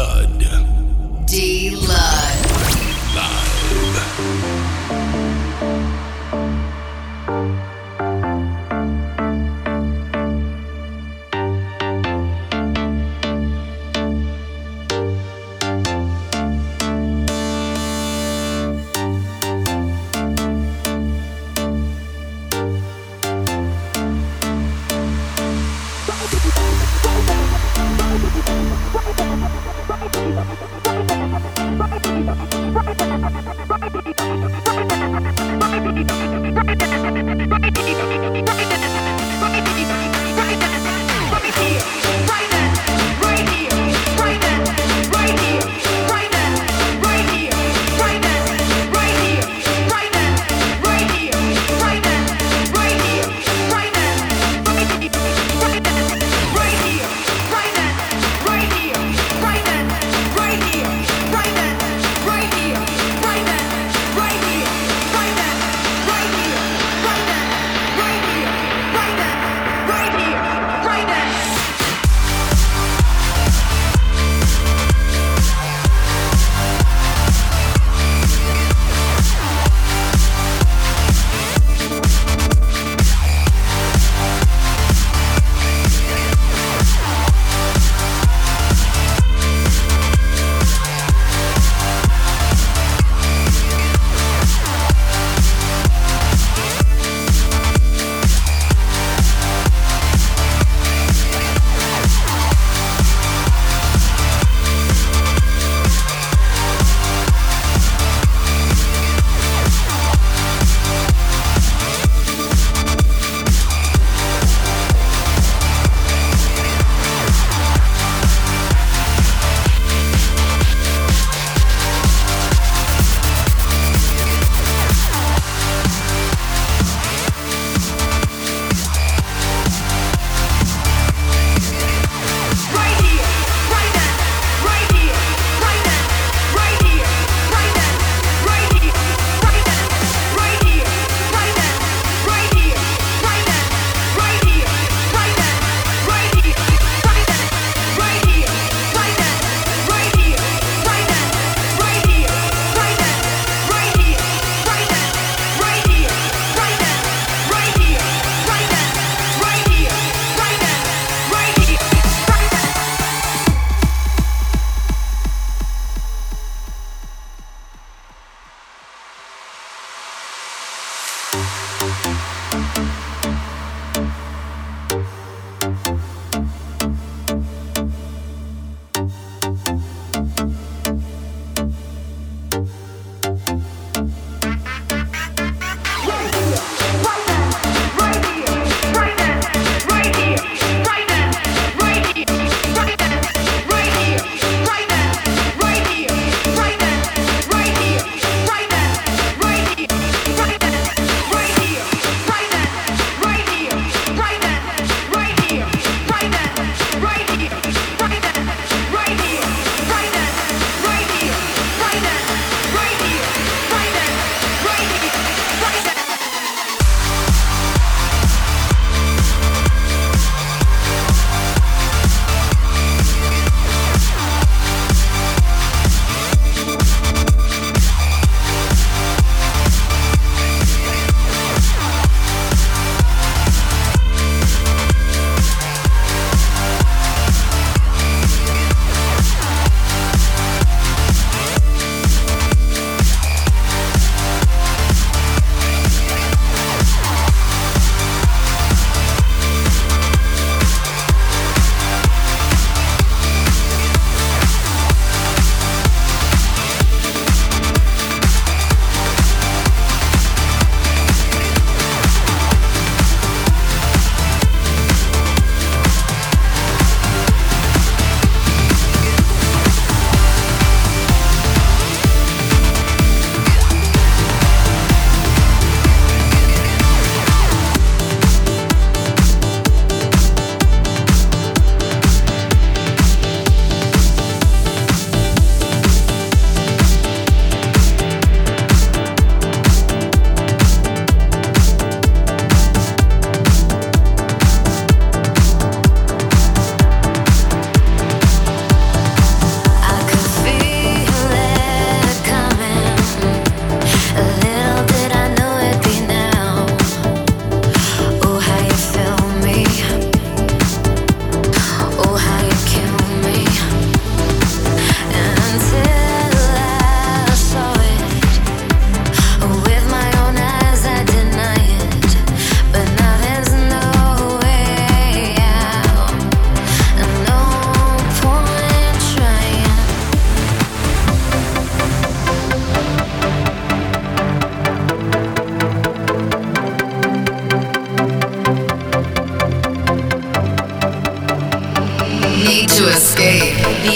Lud. D Lud.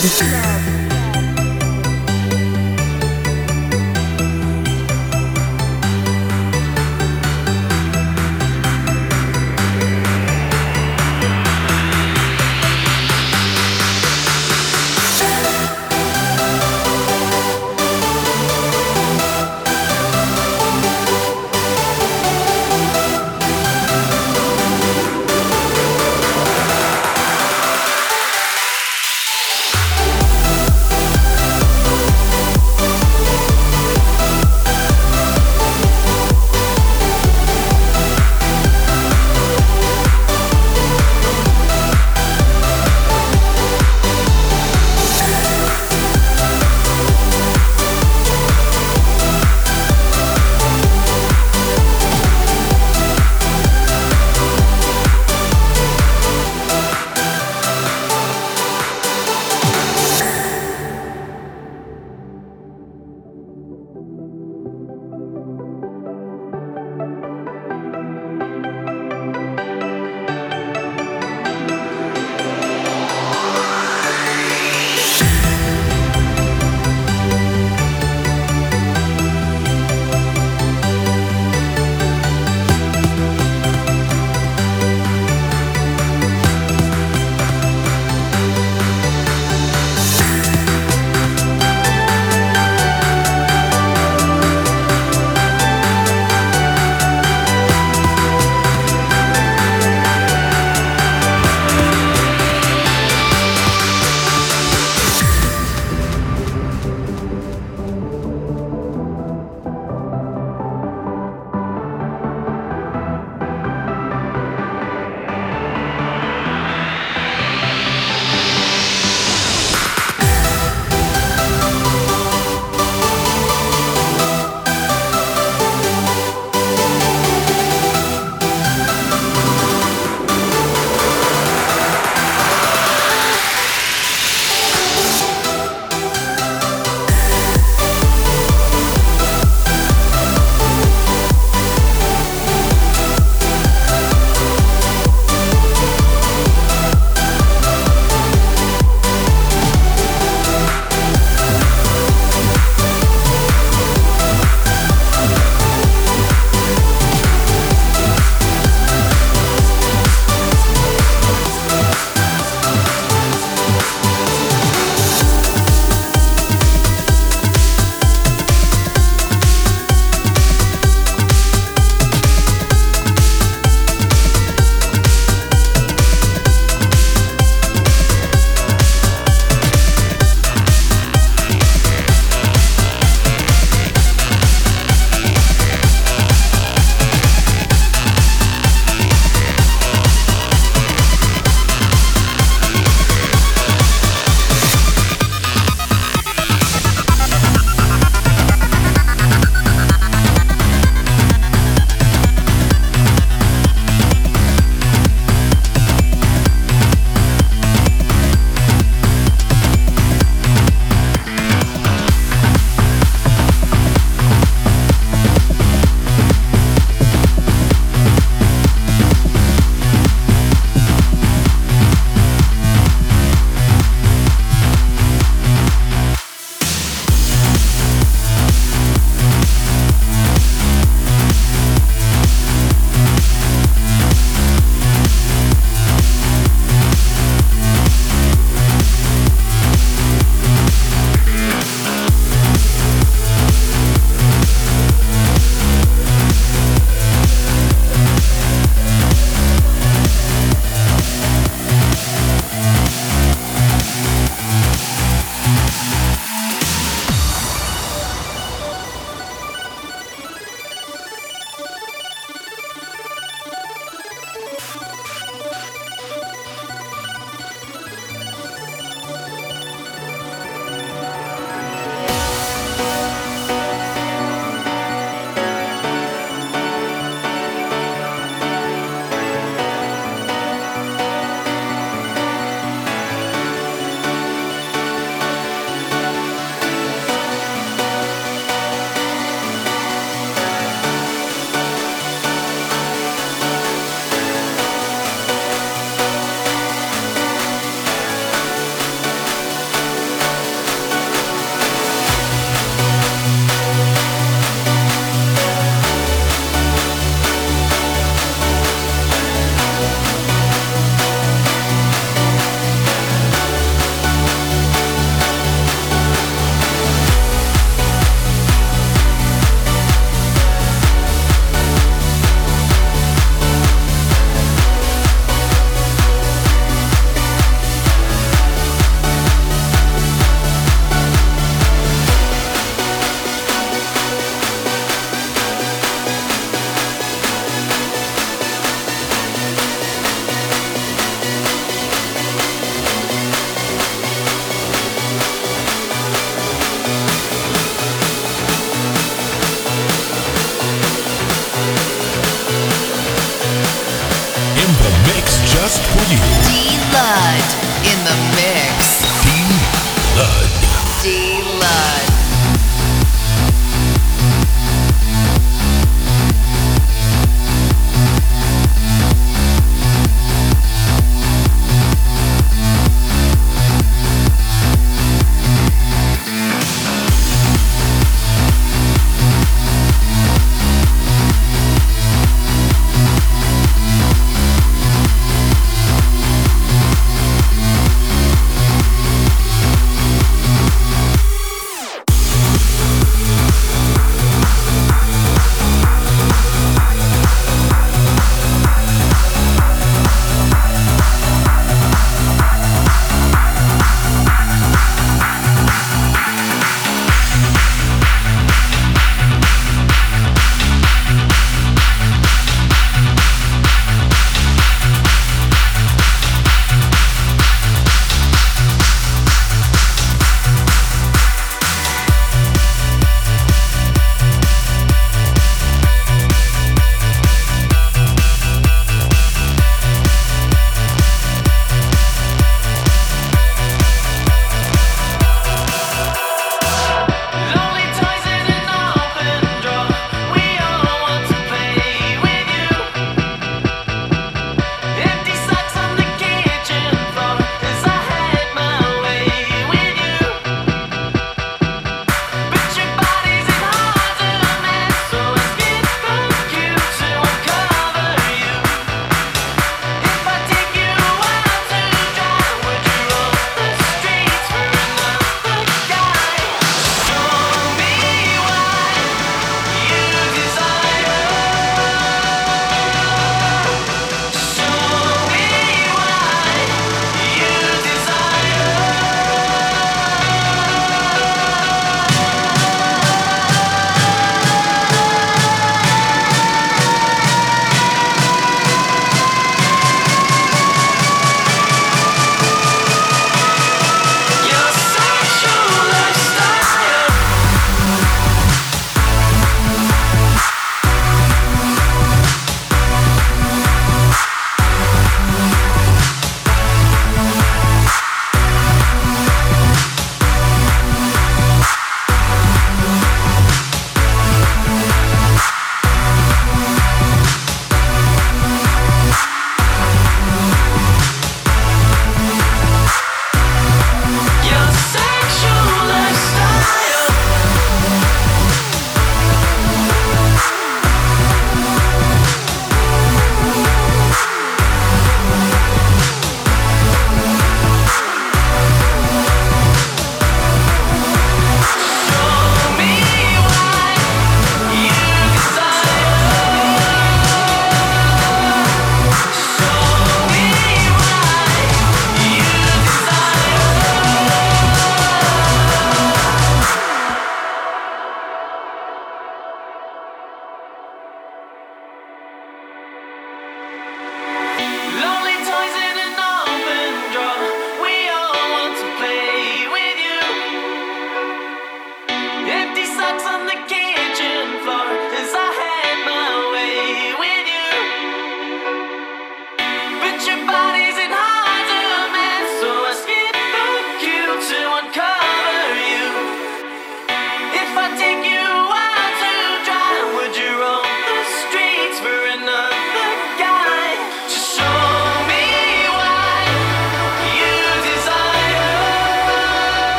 D-Lud.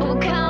Cause you're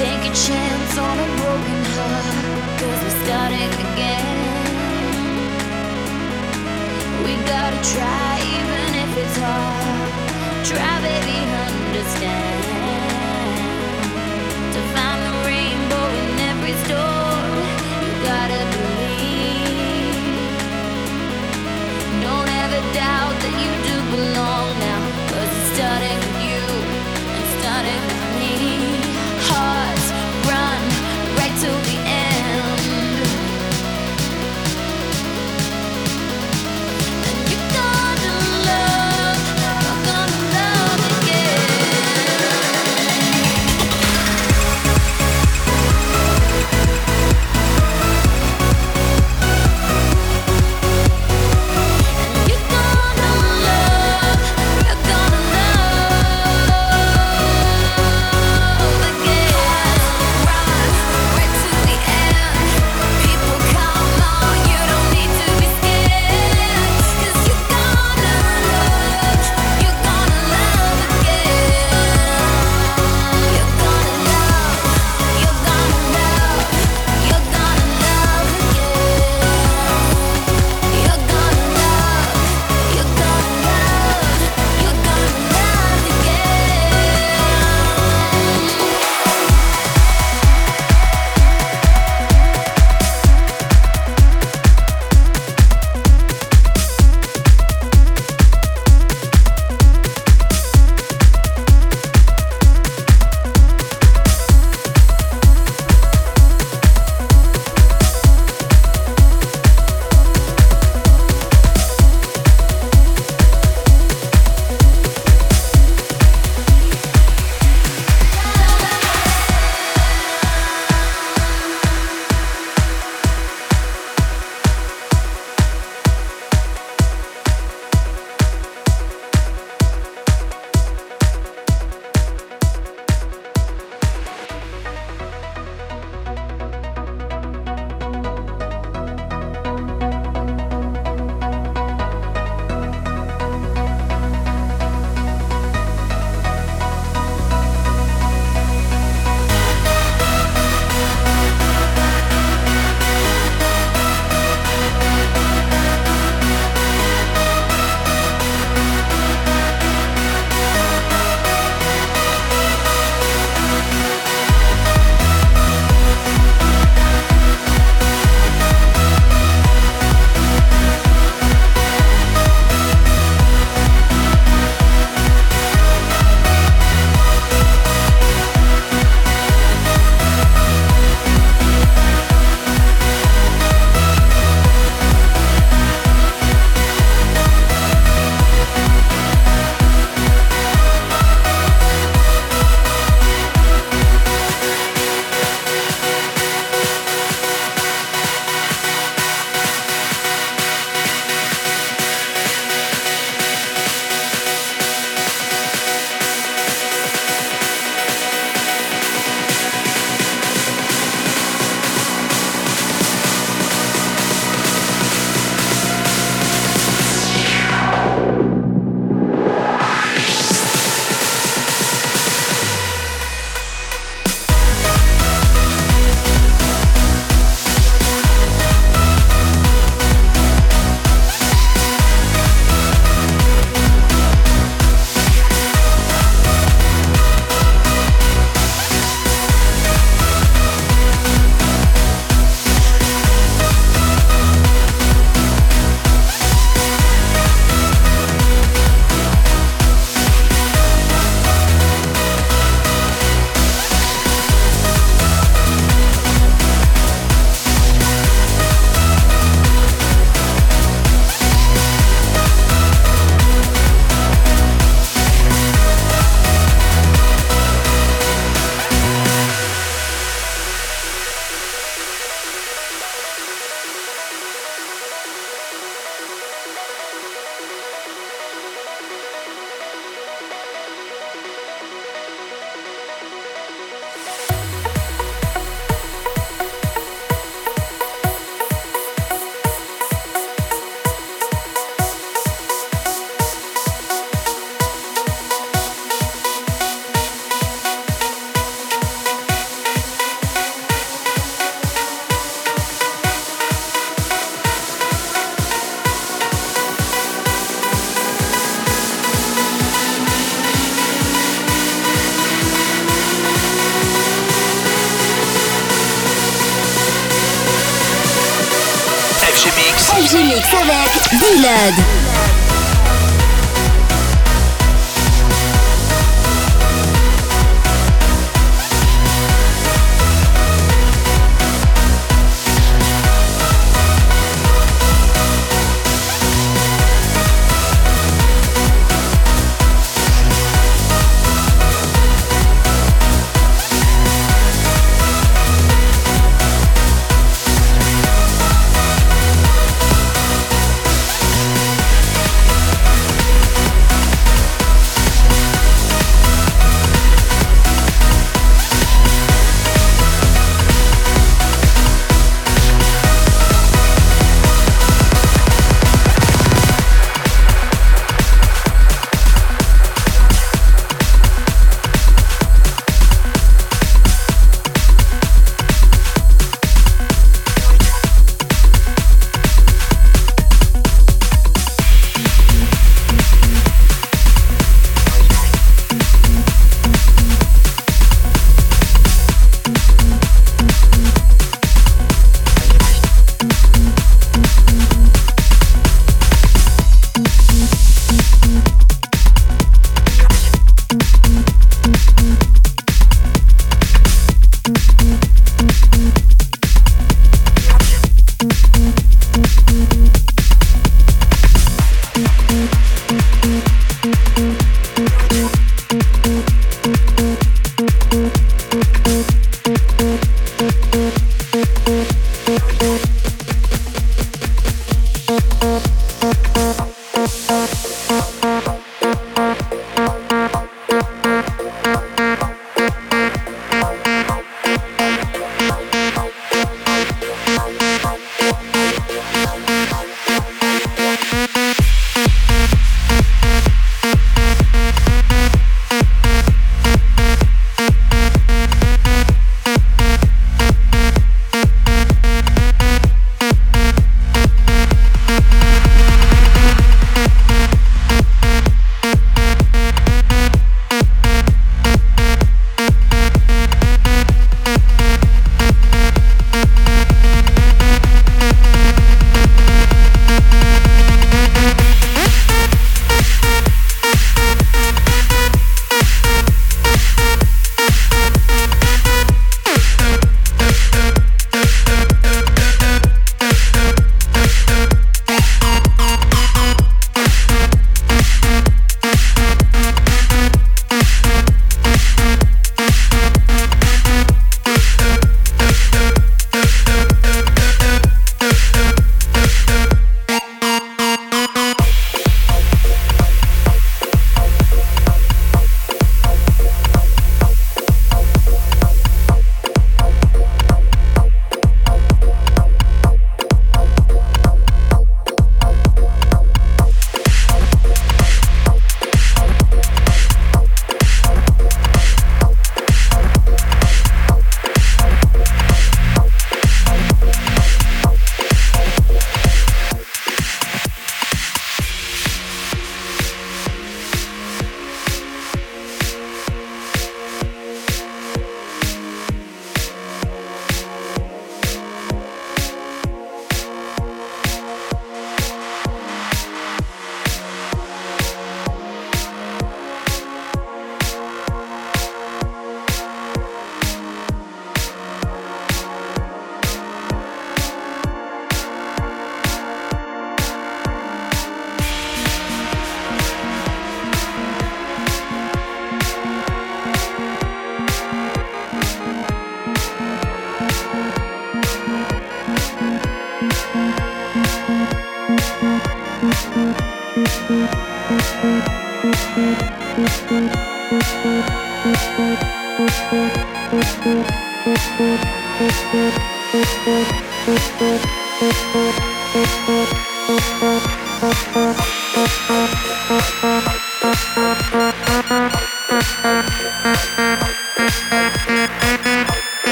Take a chance on a broken heart, cause we're starting again. We gotta try, even if it's hard. Try, baby, understand. To find the rainbow in every storm, you gotta believe. Don't ever doubt that you do belong now, cause it's starting with you and starting with me. Hearts